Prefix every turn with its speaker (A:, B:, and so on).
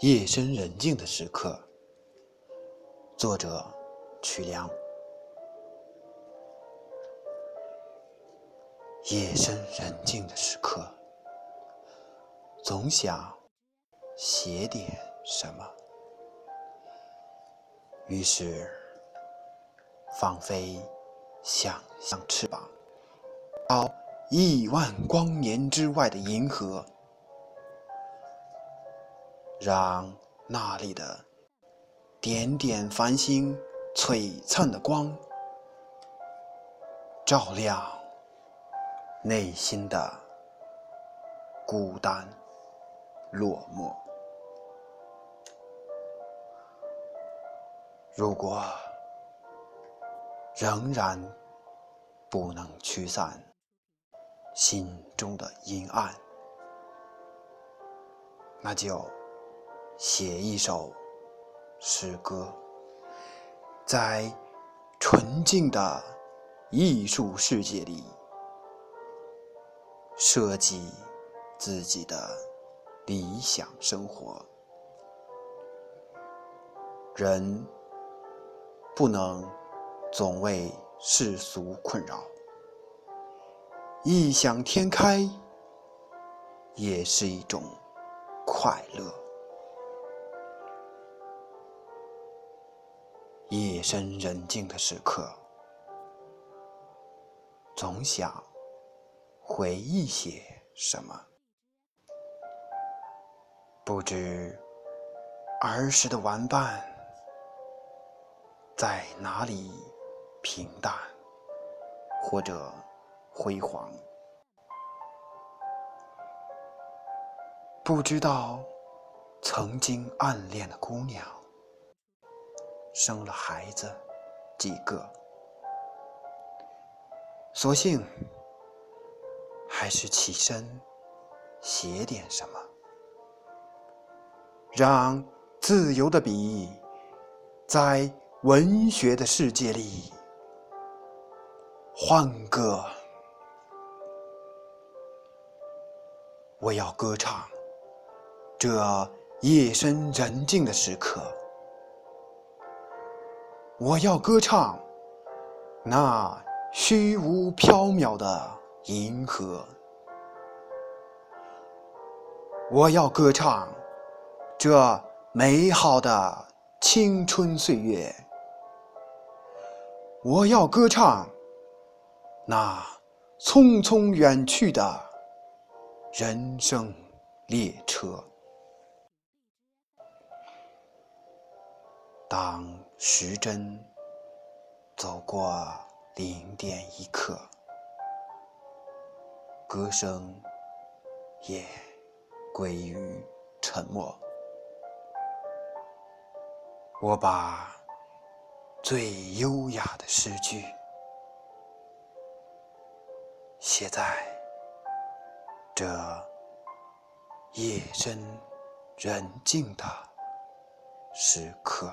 A: 夜深人静的时刻，作者曲梁。夜深人静的时刻，总想写点什么，于是放飞想象翅膀，到亿万光年之外的银河。让那里的点点繁星璀璨的光，照亮内心的孤单落寞。如果仍然不能驱散心中的阴暗，那就。写一首诗歌，在纯净的艺术世界里，设计自己的理想生活。人不能总为世俗困扰，异想天开也是一种快乐。夜深人静的时刻，总想回忆些什么。不知儿时的玩伴在哪里平淡或者辉煌，不知道曾经暗恋的姑娘。生了孩子几个，索性还是起身写点什么，让自由的笔在文学的世界里欢歌。我要歌唱这夜深人静的时刻。我要歌唱那虚无缥缈的银河，我要歌唱这美好的青春岁月，我要歌唱那匆匆远去的人生列车。当时针走过零点一刻，歌声也归于沉默。我把最优雅的诗句写在这夜深人静的时刻。